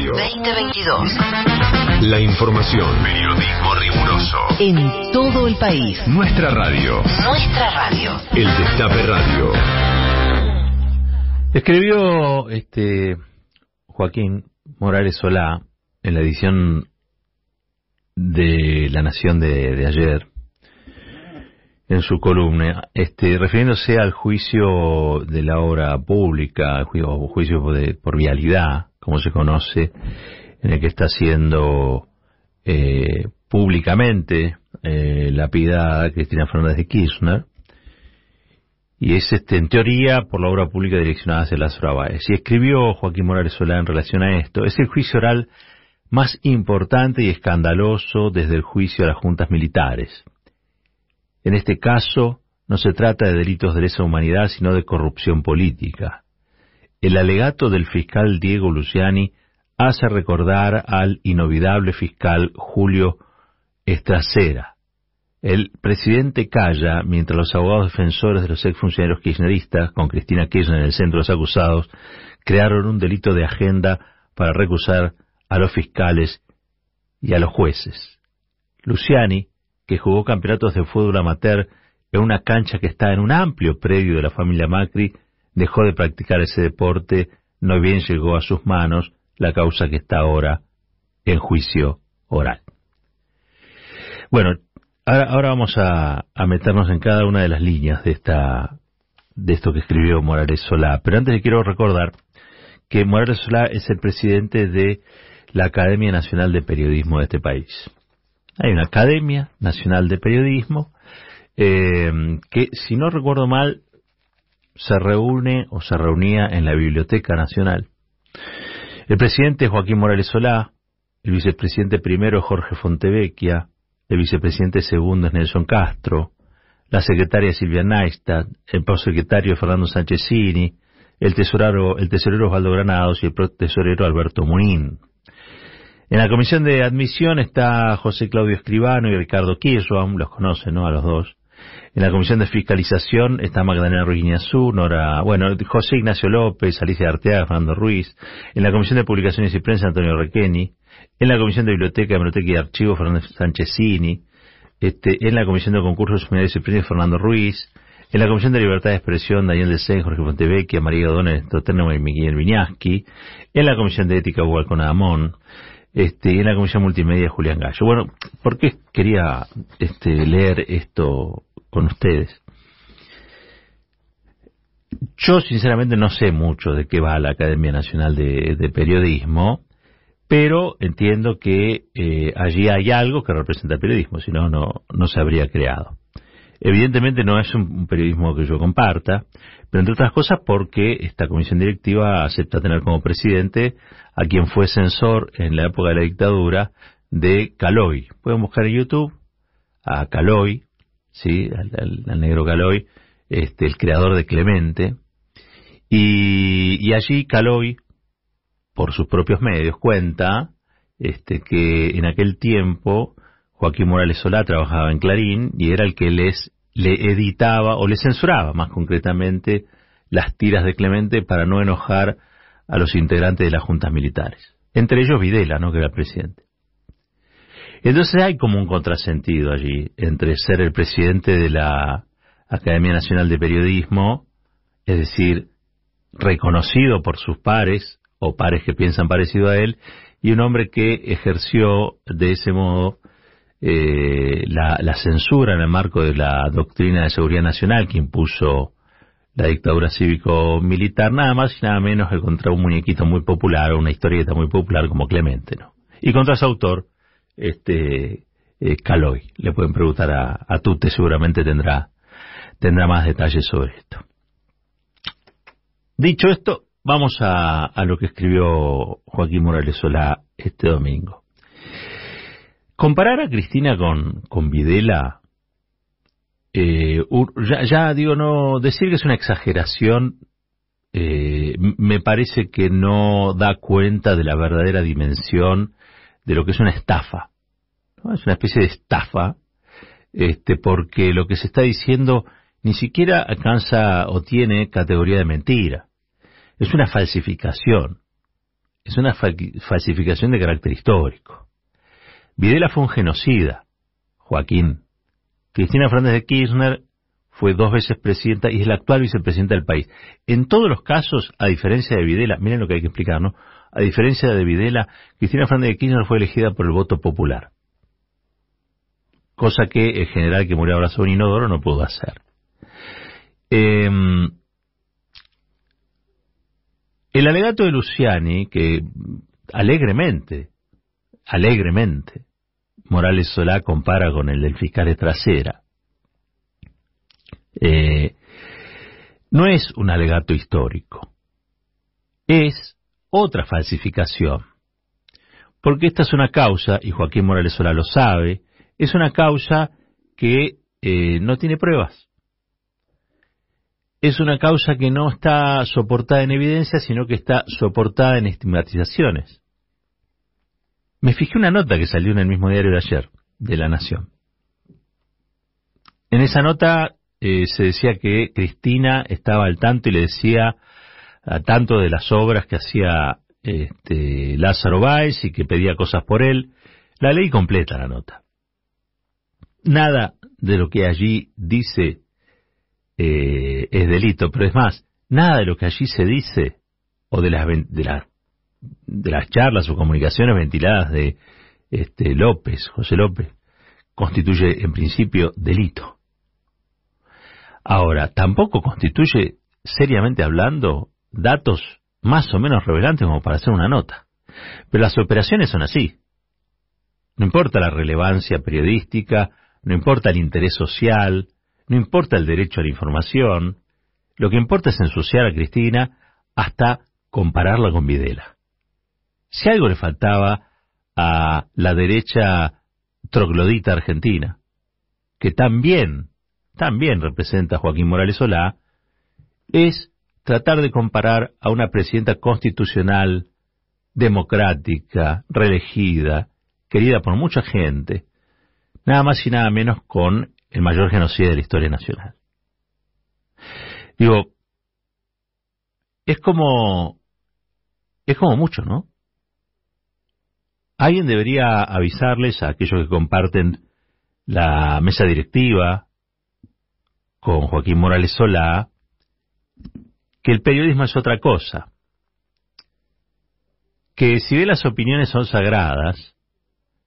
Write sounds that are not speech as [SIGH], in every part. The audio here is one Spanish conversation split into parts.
Radio. 2022. La información. Periodismo riguroso. En todo el país. Nuestra radio. Nuestra radio. El Destape Radio. Escribió este Joaquín Morales Solá en la edición de La Nación de, de ayer, en su columna, este, refiriéndose al juicio de la obra pública, juicio, juicio de, por vialidad, como se conoce, en el que está siendo eh, públicamente eh, lapidada Cristina Fernández de Kirchner, y es este, en teoría por la obra pública direccionada hacia las Báez. Y escribió Joaquín Morales Solá en relación a esto, es el juicio oral más importante y escandaloso desde el juicio a las juntas militares. En este caso, no se trata de delitos de lesa humanidad, sino de corrupción política. El alegato del fiscal Diego Luciani hace recordar al inolvidable fiscal Julio Estracera. El presidente calla mientras los abogados defensores de los exfuncionarios kirchneristas, con Cristina Kirchner en el centro de los acusados, crearon un delito de agenda para recusar a los fiscales y a los jueces. Luciani, que jugó campeonatos de fútbol amateur en una cancha que está en un amplio predio de la familia Macri, dejó de practicar ese deporte, no bien llegó a sus manos la causa que está ahora en juicio oral. Bueno, ahora, vamos a, meternos en cada una de las líneas de esta de esto que escribió Morales Solá. Pero antes le quiero recordar que Morales Solá es el presidente de la Academia Nacional de Periodismo de este país. Hay una Academia Nacional de Periodismo eh, que, si no recuerdo mal, se reúne o se reunía en la Biblioteca Nacional. El presidente Joaquín Morales Solá, el vicepresidente primero Jorge Fontevecchia, el vicepresidente segundo es Nelson Castro, la secretaria Silvia Neistat, el prosecretario Fernando Sánchezini, el tesorero, el tesorero Osvaldo Granados y el tesorero Alberto Munín. En la comisión de admisión está José Claudio Escribano y Ricardo Kirchhoff, los conocen, ¿no? A los dos. En la comisión de fiscalización está Magdalena Ruiz Nora, bueno, José Ignacio López, Alicia Arteaga, Fernando Ruiz. En la comisión de publicaciones y prensa, Antonio Requeni. En la comisión de biblioteca, biblioteca y archivo, Fernando Sanchezini. Este, en la comisión de concursos seminarios y prensa, Fernando Ruiz. En la Comisión de Libertad de Expresión, Daniel Desén, Jorge Fontevecchia, María Godónez, Toterno y Miguel Viñaski. En la Comisión de Ética, Hugo Amón este, en la Comisión Multimedia Julián Gallo. Bueno, ¿por qué quería este, leer esto con ustedes? Yo sinceramente no sé mucho de qué va la Academia Nacional de, Periodismo, pero entiendo que eh, allí hay algo que representa el periodismo, si no, no se habría creado. Evidentemente no es un, periodismo que yo comparta, pero entre otras cosas porque esta comisión directiva acepta tener como presidente a quien fue censor en la época de la dictadura de Caloy. Pueden buscar en YouTube a Caloy, sí, al, negro Caloy, este, el creador de Clemente, y, allí Caloy, por sus propios medios, cuenta este, que en aquel tiempo Joaquín Morales Solá trabajaba en Clarín y era el que les le editaba o le censuraba más concretamente las tiras de Clemente para no enojar a los integrantes de las juntas militares. Entre ellos Videla, ¿no? que era presidente. Entonces hay como un contrasentido allí entre ser el presidente de la Academia Nacional de Periodismo, es decir, reconocido por sus pares o pares que piensan parecido a él, y un hombre que ejerció de ese modo eh, la, la, censura en el marco de la doctrina de seguridad nacional que impuso la dictadura cívico-militar, nada más y nada menos que contra un muñequito muy popular una historieta muy popular como Clemente, ¿no? Y contra su autor, este eh, Caloy. Le pueden preguntar a, a Tute, seguramente tendrá, tendrá más detalles sobre esto. Dicho esto, vamos a, a lo que escribió Joaquín Morales Solá este domingo. Comparar a Cristina con, con Videla, eh, ya, digo, no, decir que es una exageración eh, me parece que no da cuenta de la verdadera dimensión de lo que es una estafa. Es una especie de estafa, este, porque lo que se está diciendo ni siquiera alcanza o tiene categoría de mentira. Es una falsificación. es una fa- falsificación de carácter histórico. Videla fue un genocida, Joaquín. Cristina Fernández de Kirchner fue dos veces presidenta y es la actual vicepresidenta del país. En todos los casos, a diferencia de Videla, miren lo que hay que explicar, ¿no? A diferencia de Videla, Cristina Fernández de Kirchner fue elegida por el voto popular. Cosa que el general que murió ahora sobre Inodoro no pudo hacer. Em, el alegato de Luciani, que alegremente, alegremente, Morales Solá compara con el del fiscal de trasera, eh, no es un alegato histórico, es otra falsificación. Porque esta es una causa, y Joaquín Morales Solá lo sabe, es una causa que eh, no tiene pruebas. Es una causa que no está soportada en evidencia, sino que está soportada en estigmatizaciones. Me fijé una nota que salió en el mismo diario de ayer, de La Nación. En esa nota eh, se decía que Cristina estaba al tanto y le decía a tanto de las obras que hacía este, Lázaro Báez y que pedía cosas por él. La ley completa la nota. Nada de lo que allí dice eh, es delito, pero es más, nada de lo que allí se dice o de las, de, de las charlas o comunicaciones ventiladas de este, López, José López, constituye en principio delito. Ahora, tampoco constituye, seriamente hablando, datos más o menos revelantes como para hacer una nota. Pero las operaciones son así. No importa la relevancia periodística, no importa el interés social, no importa el derecho a la información, lo que importa es ensuciar a Cristina hasta compararla con Videla. Si algo le faltaba a la derecha troglodita argentina, que también, también representa a Joaquín Morales Solá, es tratar de comparar a una presidenta constitucional, democrática, reelegida, querida por mucha gente, nada más y nada menos con el mayor genocidio de la historia nacional. Digo, es como, es como mucho, ¿no? Alguien debería avisarles a aquellos que comparten la mesa directiva con Joaquín Morales Solá que el periodismo es otra cosa. Que si bien las opiniones son sagradas,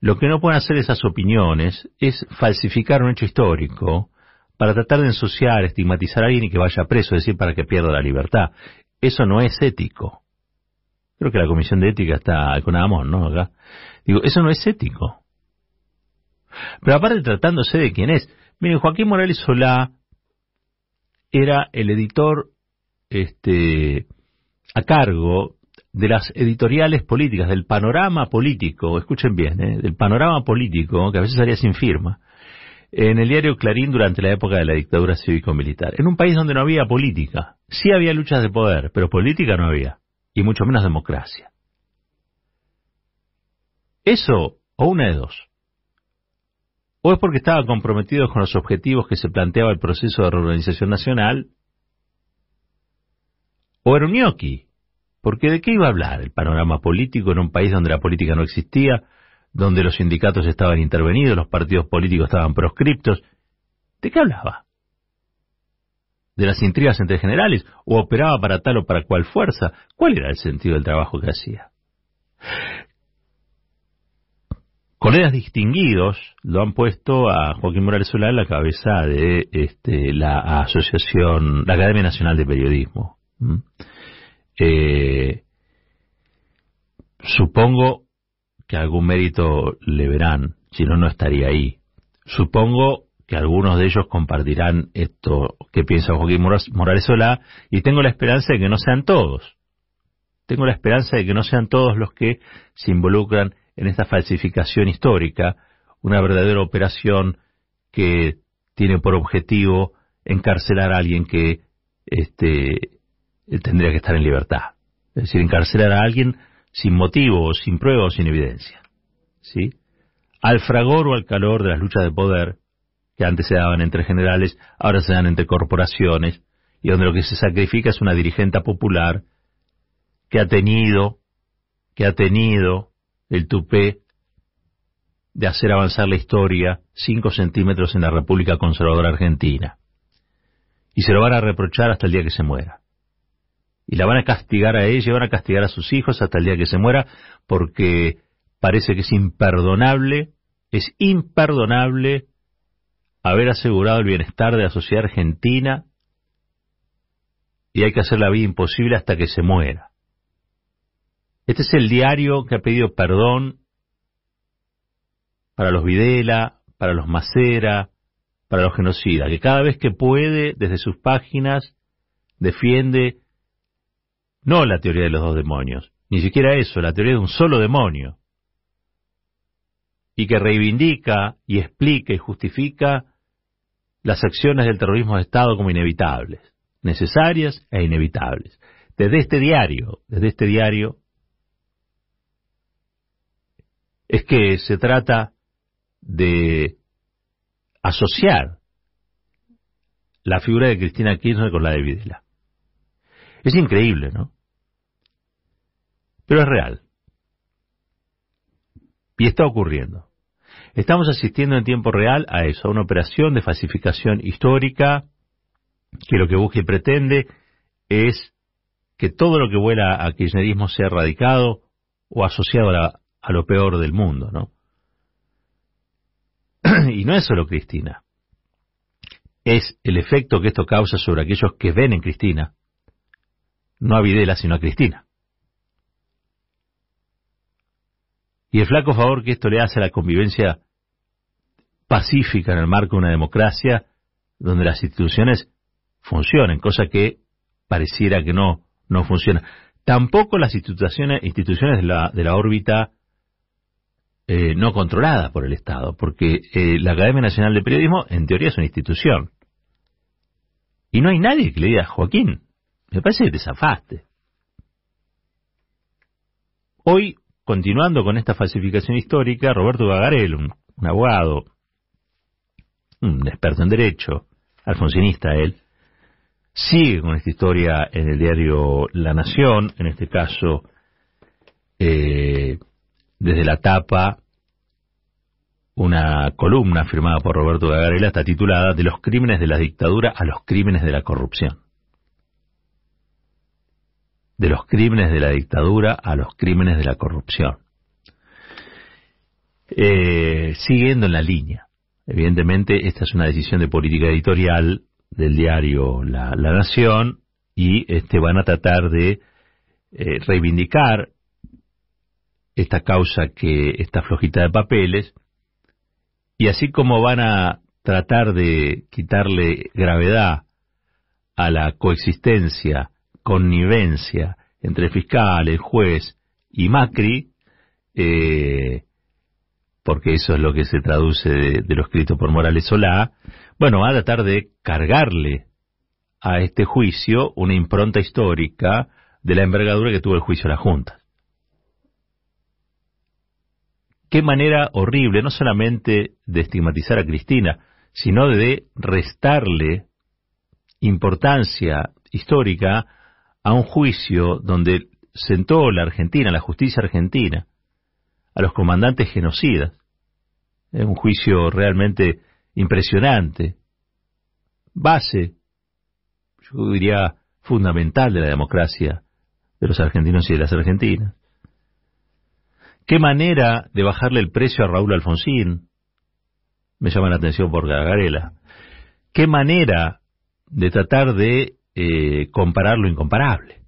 lo que no pueden hacer esas opiniones es falsificar un hecho histórico para tratar de ensuciar, estigmatizar a alguien y que vaya preso, es decir, para que pierda la libertad. Eso no es ético. Creo que la Comisión de Ética está con Amón, ¿no? Acá. Digo, eso no es ético. Pero aparte tratándose de quién es. Miren, Joaquín Morales Solá era el editor este, a cargo de las editoriales políticas, del panorama político, escuchen bien, ¿eh? del panorama político, que a veces salía sin firma, en el diario Clarín durante la época de la dictadura cívico-militar, en un país donde no había política. Sí había luchas de poder, pero política no había, y mucho menos democracia. Eso, o una de dos. O es porque estaba comprometido con los objetivos que se planteaba el proceso de reorganización nacional, o era un ñoqui. Porque ¿de qué iba a hablar el panorama político en un país donde la política no existía, donde los sindicatos estaban intervenidos, los partidos políticos estaban proscriptos? ¿De qué hablaba? ¿De las intrigas entre generales? ¿O operaba para tal o para cual fuerza? ¿Cuál era el sentido del trabajo que hacía? Colegas distinguidos lo han puesto a Joaquín Morales Solá en la cabeza de este, la asociación, la Academia Nacional de Periodismo. Eh, supongo que algún mérito le verán, si no, no estaría ahí. Supongo que algunos de ellos compartirán esto que piensa Joaquín Morales Solá y tengo la esperanza de que no sean todos. Tengo la esperanza de que no sean todos los que se involucran en esta falsificación histórica, una verdadera operación que tiene por objetivo encarcelar a alguien que este, tendría que estar en libertad. Es decir, encarcelar a alguien sin motivo, sin prueba o sin evidencia. ¿Sí? Al fragor o al calor de las luchas de poder que antes se daban entre generales, ahora se dan entre corporaciones, y donde lo que se sacrifica es una dirigente popular que ha tenido que ha tenido el tupé de hacer avanzar la historia cinco centímetros en la República Conservadora Argentina. Y se lo van a reprochar hasta el día que se muera. Y la van a castigar a ella y van a castigar a sus hijos hasta el día que se muera porque parece que es imperdonable, es imperdonable haber asegurado el bienestar de la sociedad argentina y hay que hacer la vida imposible hasta que se muera. Este es el diario que ha pedido perdón para los Videla, para los Macera, para los genocidas, que cada vez que puede, desde sus páginas, defiende no la teoría de los dos demonios, ni siquiera eso, la teoría de un solo demonio, y que reivindica y explica y justifica las acciones del terrorismo de Estado como inevitables, necesarias e inevitables. Desde este diario, desde este diario, es que se trata de asociar la figura de Cristina Kirchner con la de Videla. Es increíble, ¿no? Pero es real. Y está ocurriendo. Estamos asistiendo en tiempo real a eso, a una operación de falsificación histórica que lo que busca y pretende es que todo lo que vuela a kirchnerismo sea erradicado o asociado a, lo peor del mundo, ¿no? [CLEARS THROAT] y no es solo Cristina, es el efecto que esto causa sobre aquellos que ven en Cristina, no a Videla, sino a Cristina. Y el flaco favor que esto le hace a la convivencia pacífica en el marco de una democracia donde las instituciones funcionen, cosa que pareciera que no, no funciona. Tampoco las instituciones, instituciones de la, de la órbita eh, no controlada por el Estado, porque eh, la Academia Nacional de Periodismo en teoría es una institución. Y no hay nadie que le diga, Joaquín, me parece que te zafaste. Hoy, continuando con esta falsificación histórica, Roberto Bagarel, un, un abogado, un experto en derecho, alfonsinista él, sigue con esta historia en el diario La Nación, en este caso eh, desde la tapa una columna firmada por Roberto Gagarela está titulada De los crímenes de la dictadura a los crímenes de la corrupción. De los crímenes de la dictadura a los crímenes de la corrupción. Eh, siguiendo en la línea. Evidentemente, esta es una decisión de política editorial del diario La, Nación y este, van a tratar de eh, reivindicar esta causa que esta flojita de papeles y así como van a tratar de quitarle gravedad a la coexistencia, connivencia entre fiscal, el juez y Macri, eh, porque eso es lo que se traduce de, lo escrito por Morales Solá, bueno, va a tratar de cargarle a este juicio una impronta histórica de la envergadura que tuvo el juicio de la Junta. Qué manera horrible, no solamente de estigmatizar a Cristina, sino de restarle importancia histórica a un juicio donde sentó la Argentina, la justicia argentina, a los comandantes genocidas. Es un juicio realmente impresionante, base, yo diría, fundamental de la democracia de los argentinos y de las argentinas. Qué manera de bajarle el precio a Raúl Alfonsín. Me llama la atención por Gagarela. Qué manera de tratar de eh, comparar lo incomparable.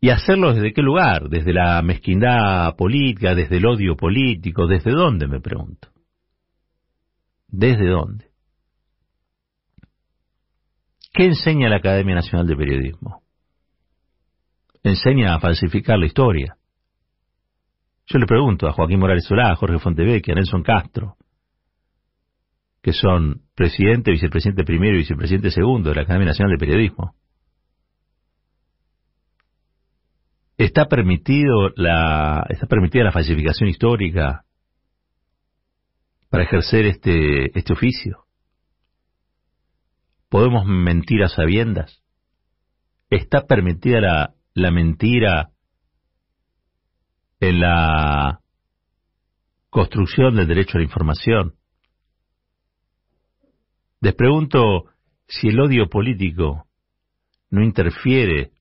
¿Y hacerlo desde qué lugar? ¿Desde la mezquindad política, desde el odio político? ¿Desde dónde, me pregunto? ¿Desde dónde? ¿Qué enseña la Academia Nacional de Periodismo? Enseña a falsificar la historia. Yo le pregunto a Joaquín Morales Solá, a Jorge Fontevecchia, a Nelson Castro, que son presidente, vicepresidente primero y vicepresidente segundo de la Academia Nacional de Periodismo. ¿Está, permitido la, ¿Está permitida la falsificación histórica para ejercer este, este oficio? ¿Podemos mentir a sabiendas? ¿Está permitida la, la mentira en la construcción del derecho a la información. Les pregunto si el odio político no interfiere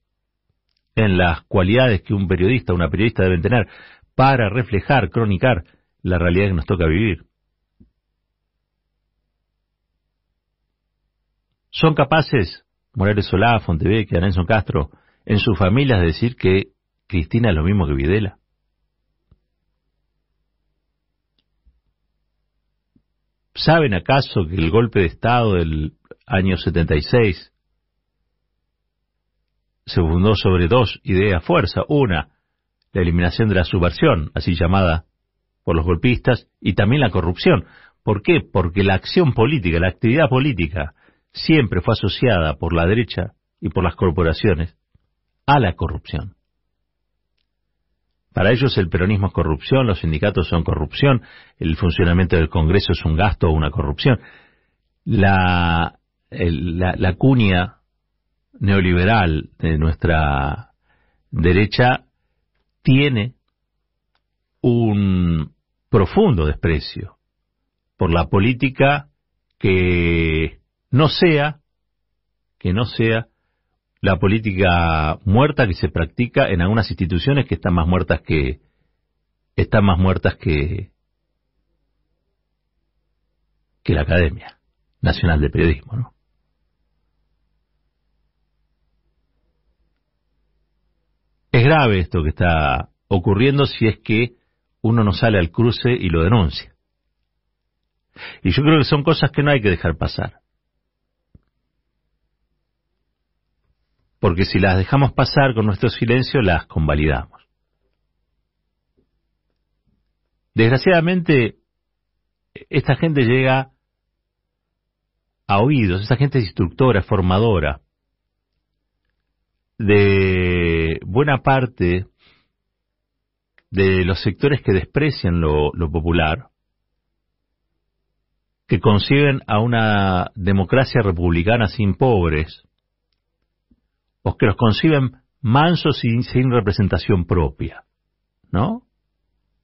en las cualidades que un periodista, una periodista deben tener para reflejar, cronicar la realidad que nos toca vivir. ¿Son capaces Morales Solá, Fontevecchia, Nelson Castro, en sus familias de decir que Cristina es lo mismo que Videla? ¿Saben acaso que el golpe de Estado del año 76 se fundó sobre dos ideas fuerza? Una, la eliminación de la subversión, así llamada por los golpistas, y también la corrupción. ¿Por qué? Porque la acción política, la actividad política, siempre fue asociada por la derecha y por las corporaciones a la corrupción. Para ellos el peronismo es corrupción, los sindicatos son corrupción, el funcionamiento del Congreso es un gasto o una corrupción. La, la cuña neoliberal de nuestra derecha tiene un profundo desprecio por la política que no sea, que no sea la política muerta que se practica en algunas instituciones que están más muertas que están más muertas que que la Academia Nacional de Periodismo, ¿no? Es grave esto que está ocurriendo si es que uno no sale al cruce y lo denuncia. Y yo creo que son cosas que no hay que dejar pasar. Porque si las dejamos pasar con nuestro silencio las convalidamos. Desgraciadamente, esta gente llega a oídos, esta gente es instructora, formadora de buena parte de los sectores que desprecian lo, lo popular, que conciben a una democracia republicana sin pobres, que los conciben mansos y sin representación propia, ¿no?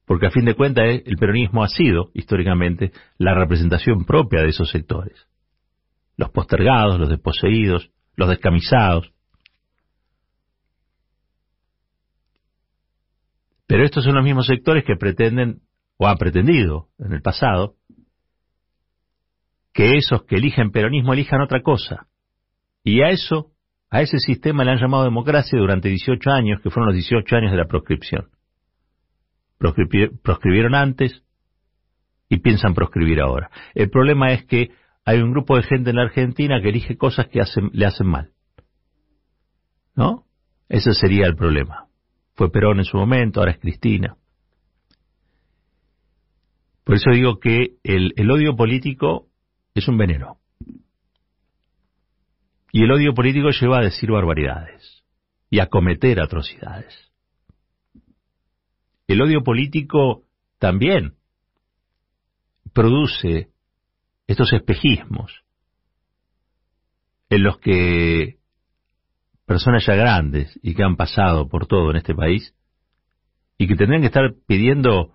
Porque a fin de cuentas eh, el peronismo ha sido, históricamente, la representación propia de esos sectores. Los postergados, los desposeídos, los descamisados. Pero estos son los mismos sectores que pretenden, o han pretendido en el pasado, que esos que eligen peronismo elijan otra cosa. Y a eso a ese sistema le han llamado democracia durante 18 años, que fueron los 18 años de la proscripción. proscribieron antes y piensan proscribir ahora. El problema es que hay un grupo de gente en la Argentina que elige cosas que le hacen mal. ¿No? Ese sería el problema. Fue Perón en su momento, ahora es Cristina. Por eso digo que el odio político es un veneno. Y el odio político lleva a decir barbaridades y a cometer atrocidades. El odio político también produce estos espejismos en los que personas ya grandes y que han pasado por todo en este país y que tendrían que estar pidiendo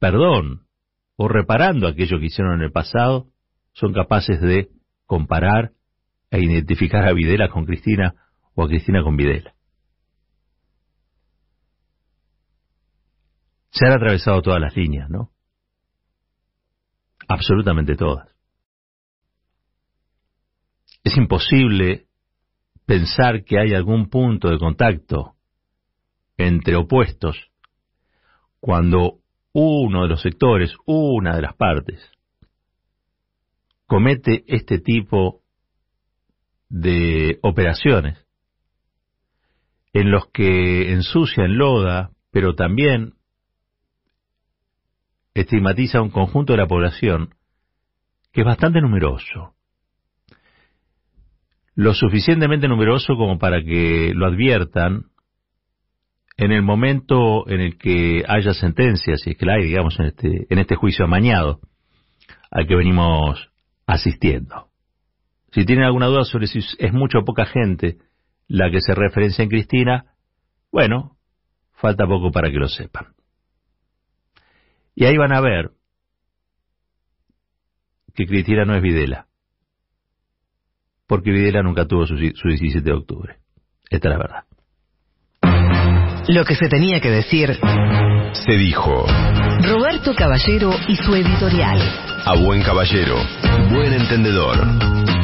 perdón o reparando aquello que hicieron en el pasado, son capaces de comparar e identificar a Videla con Cristina o a Cristina con Videla. Se han atravesado todas las líneas, ¿no? Absolutamente todas. Es imposible pensar que hay algún punto de contacto entre opuestos cuando uno de los sectores, una de las partes, comete este tipo de operaciones en los que ensucia, loda, pero también estigmatiza un conjunto de la población que es bastante numeroso. Lo suficientemente numeroso como para que lo adviertan en el momento en el que haya sentencia, si es que la hay, digamos, en este, en este juicio amañado al que venimos asistiendo. Si tienen alguna duda sobre si es mucha o poca gente la que se referencia en Cristina, Bueno, falta poco para que lo sepan. Y ahí van a ver que Cristina no es Videla. Porque Videla nunca tuvo su, su 17 de octubre. Esta es la verdad. Lo que se tenía que decir, Se dijo. Roberto Caballero y su editorial. A buen caballero, buen entendedor.